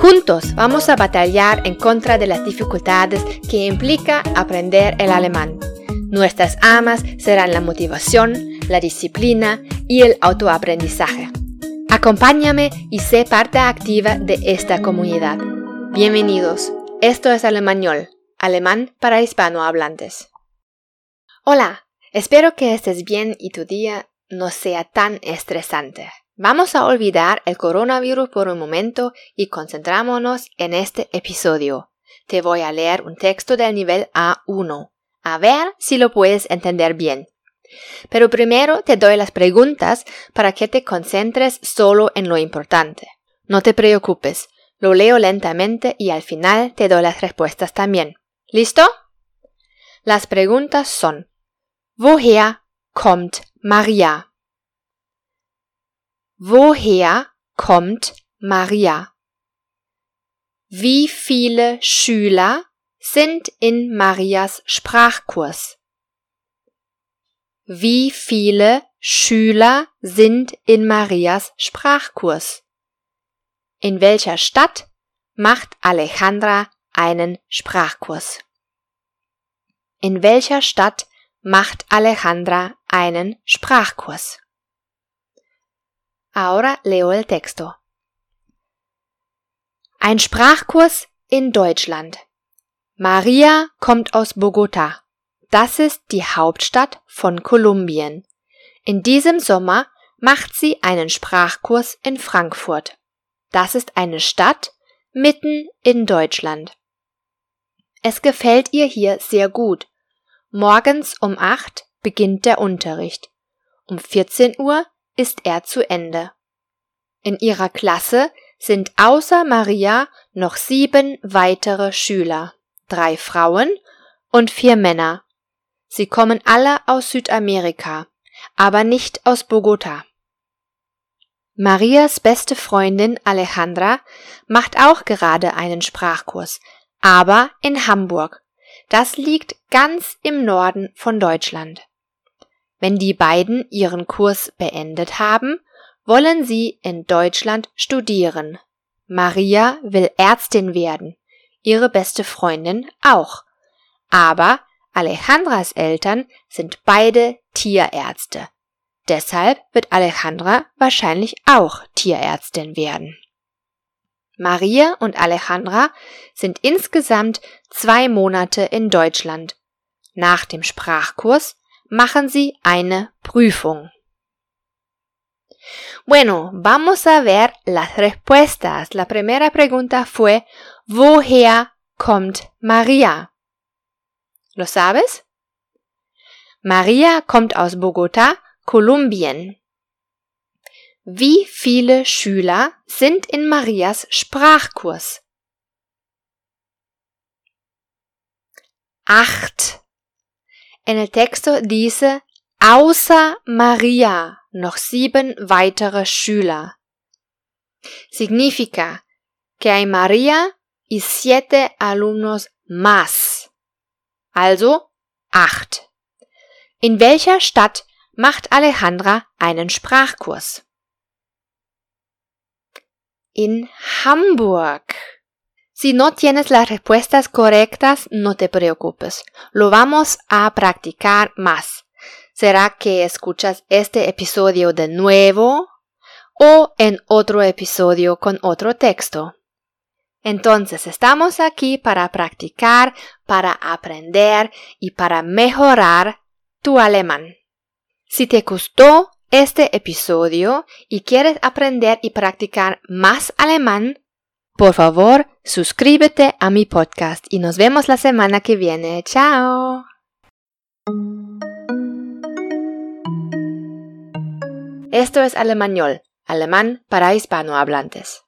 Juntos vamos a batallar en contra de las dificultades que implica aprender el alemán. Nuestras amas serán la motivación, la disciplina y el autoaprendizaje. Acompáñame y sé parte activa de esta comunidad. Bienvenidos. Esto es Alemañol, alemán para hispanohablantes. Hola, espero que estés bien y tu día no sea tan estresante. Vamos a olvidar el coronavirus por un momento y concentrámonos en este episodio. Te voy a leer un texto del nivel A1. A ver si lo puedes entender bien. Pero primero te doy las preguntas para que te concentres solo en lo importante. No te preocupes, lo leo lentamente y al final te doy las respuestas también. ¿Listo? Las preguntas son Woher kommt Maria? Woher kommt Maria? Wie viele Schüler sind in Marias Sprachkurs? Wie viele Schüler sind in Marias Sprachkurs? In welcher Stadt macht Alejandra einen Sprachkurs? In welcher Stadt macht Alejandra einen Sprachkurs? Ahora leo el texto. Ein Sprachkurs in Deutschland. Maria kommt aus Bogota. Das ist die Hauptstadt von Kolumbien. In diesem Sommer macht sie einen Sprachkurs in Frankfurt. Das ist eine Stadt mitten in Deutschland. Es gefällt ihr hier sehr gut. Morgens um acht beginnt der Unterricht. Um 14 Uhr ist er zu Ende. In ihrer Klasse sind außer Maria noch sieben weitere Schüler, drei Frauen und vier Männer. Sie kommen alle aus Südamerika, aber nicht aus Bogota. Marias beste Freundin Alejandra macht auch gerade einen Sprachkurs, aber in Hamburg. Das liegt ganz im Norden von Deutschland. Wenn die beiden ihren Kurs beendet haben, wollen sie in Deutschland studieren. Maria will Ärztin werden, ihre beste Freundin auch. Aber Alejandras Eltern sind beide Tierärzte. Deshalb wird Alejandra wahrscheinlich auch Tierärztin werden. Maria und Alejandra sind insgesamt zwei Monate in Deutschland. Nach dem Sprachkurs machen sie eine Prüfung. Bueno, vamos a ver las respuestas. La primera pregunta fue Woher kommt Maria? ¿Lo sabes? Maria kommt aus Bogotá, Kolumbien. Wie viele Schüler sind in Marias Sprachkurs? Acht. En el texto dice außer Maria noch sieben weitere Schüler. Significa que hay María y siete alumnos más. Also acht. In welcher Stadt macht Alejandra einen Sprachkurs? In Hamburg. Si no tienes las respuestas correctas, no te preocupes. Lo vamos a practicar más. ¿Será que escuchas este episodio de nuevo o en otro episodio con otro texto? Entonces estamos aquí para practicar, para aprender y para mejorar tu alemán. Si te gustó este episodio y quieres aprender y practicar más alemán, por favor, suscríbete a mi podcast y nos vemos la semana que viene. Chao. Esto es Alemañol, alemán para hispanohablantes.